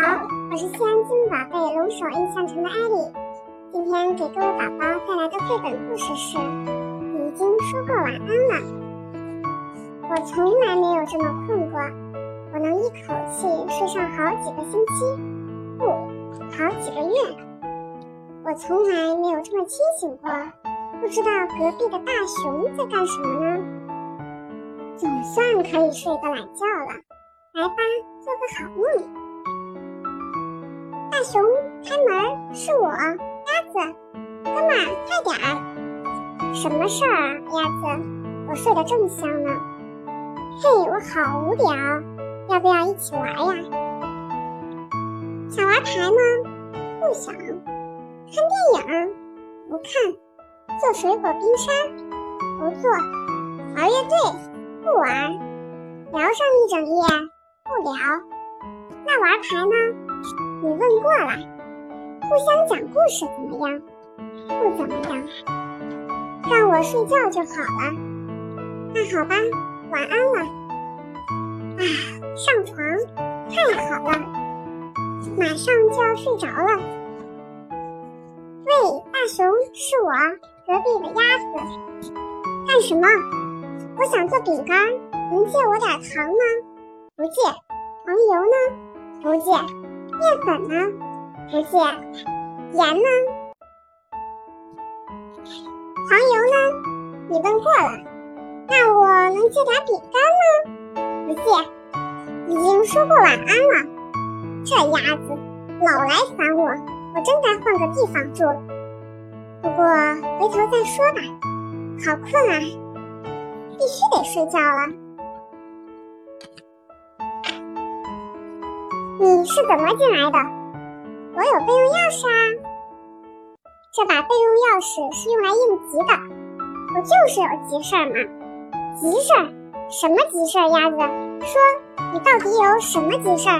好，我是西安金宝贝龙首印象城的艾丽。今天给各位宝宝带来的绘本故事是《已经说过晚安了》。我从来没有这么困过，我能一口气睡上好几个星期，不，好几个月。我从来没有这么清醒过，不知道隔壁的大熊在干什么呢。总算可以睡个懒觉了。来吧，做个好梦。大熊，开门，是我，鸭子。哥们，快点儿！什么事儿啊，鸭子？我睡得正香呢。嘿，我好无聊，要不要一起玩呀？想玩牌吗？不想。看电影？不看。做水果冰沙？不做。玩乐队？不玩。聊上一整夜？不聊，那玩牌呢？你问过了，互相讲故事怎么样？不怎么样，让我睡觉就好了。那好吧，晚安了。啊，上床，太好了，马上就要睡着了。喂，大熊，是我，隔壁的鸭子。干什么？我想做饼干，能借我点糖吗？不借，黄油呢？不借，面粉呢？不借，盐呢？黄油呢？你问过了。那我能借点饼干吗？不借，已经说过晚安了。这鸭子老来烦我，我真该换个地方住。不过回头再说吧。好困啊，必须得睡觉了。你是怎么进来的？我有备用钥匙啊。这把备用钥匙是用来应急的。我就是有急事儿嘛。急事儿？什么急事儿？鸭子，说，你到底有什么急事儿？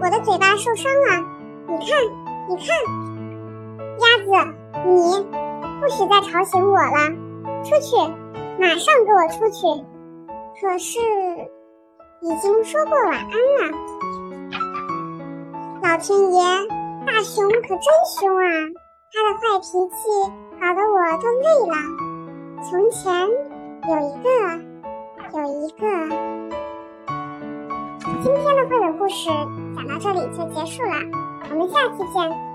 我的嘴巴受伤了，你看，你看。鸭子，你不许再吵醒我了。出去，马上给我出去。可是。已经说过晚安了，老天爷，大熊可真凶啊！他的坏脾气搞得我都累了。从前有一个，有一个。今天的绘本故事讲到这里就结束了，我们下期见。